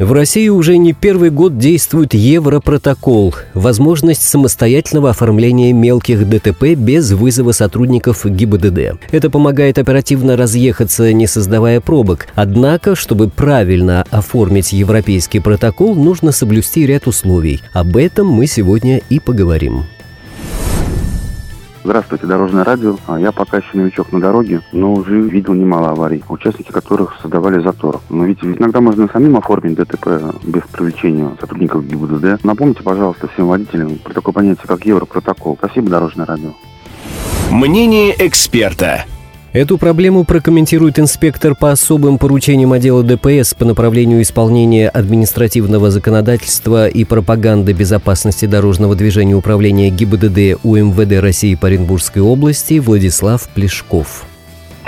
В России уже не первый год действует Европротокол – возможность самостоятельного оформления мелких ДТП без вызова сотрудников ГИБДД. Это помогает оперативно разъехаться, не создавая пробок. Однако, чтобы правильно оформить европейский протокол, нужно соблюсти ряд условий. Об этом мы сегодня и поговорим. Здравствуйте, Дорожное радио. А Я пока еще новичок на дороге, но уже видел немало аварий, участники которых создавали затор. Но ведь иногда можно самим оформить ДТП без привлечения сотрудников ГИБДД. Напомните, пожалуйста, всем водителям про такое понятие, как Европротокол. Спасибо, Дорожное радио. Мнение эксперта. Эту проблему прокомментирует инспектор по особым поручениям отдела ДПС по направлению исполнения административного законодательства и пропаганды безопасности дорожного движения управления ГИБДД УМВД России по Оренбургской области Владислав Плешков.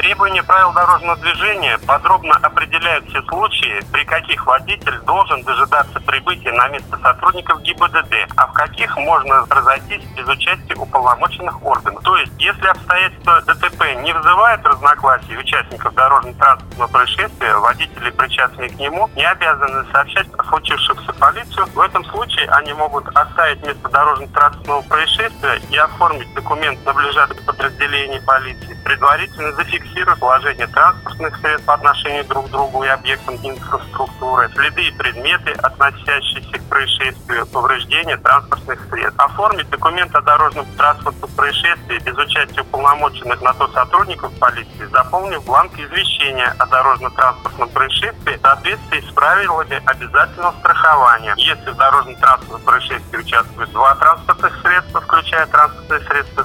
Требования правил дорожного движения подробно определяют все случаи, при каких водитель должен дожидаться прибытия на место сотрудников ГИБДД, а в каких можно разойтись без участия уполномоченных органов. То есть, если обстоятельства ДТП не вызывают разногласий участников дорожно-транспортного происшествия, водители, причастные к нему, не обязаны сообщать о случившемся полицию. В этом случае они могут оставить место дорожно-транспортного происшествия и оформить документ на ближайшее подразделение полиции, предварительно зафиксировать фиксирует положение транспортных средств по отношению друг к другу и объектам инфраструктуры, следы и предметы, относящиеся к происшествию, повреждения транспортных средств. Оформить документ о дорожном транспортном происшествии без участия уполномоченных на то сотрудников полиции, заполнив бланк извещения о дорожно-транспортном происшествии в соответствии с правилами обязательного страхования. Если в дорожно-транспортном происшествии участвуют два транспортных средства, включая транспортные средства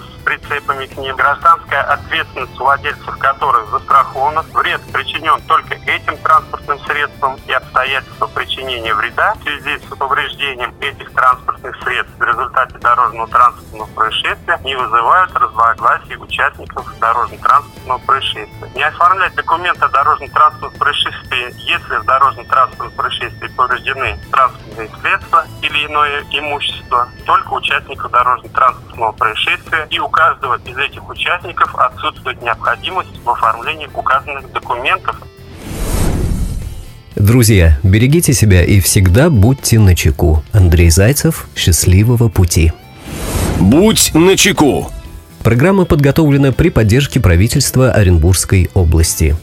прицепами к ним, гражданская ответственность владельцев которых застрахована, вред причинен только этим транспортным средством и обстоятельства причинения вреда в связи с повреждением этих транспортных средств в результате дорожного транспортного происшествия не вызывают разногласий участников дорожно-транспортного происшествия. Не оформлять документ о дорожно-транспортном происшествии, если в дорожно-транспортном происшествии повреждены транспортные средства или иное имущество, только участников дорожно-транспортного происшествия и у каждого из этих участников отсутствует необходимость в оформлении указанных документов. Друзья, берегите себя и всегда будьте начеку. Андрей Зайцев, счастливого пути. Будь начеку. Программа подготовлена при поддержке правительства Оренбургской области.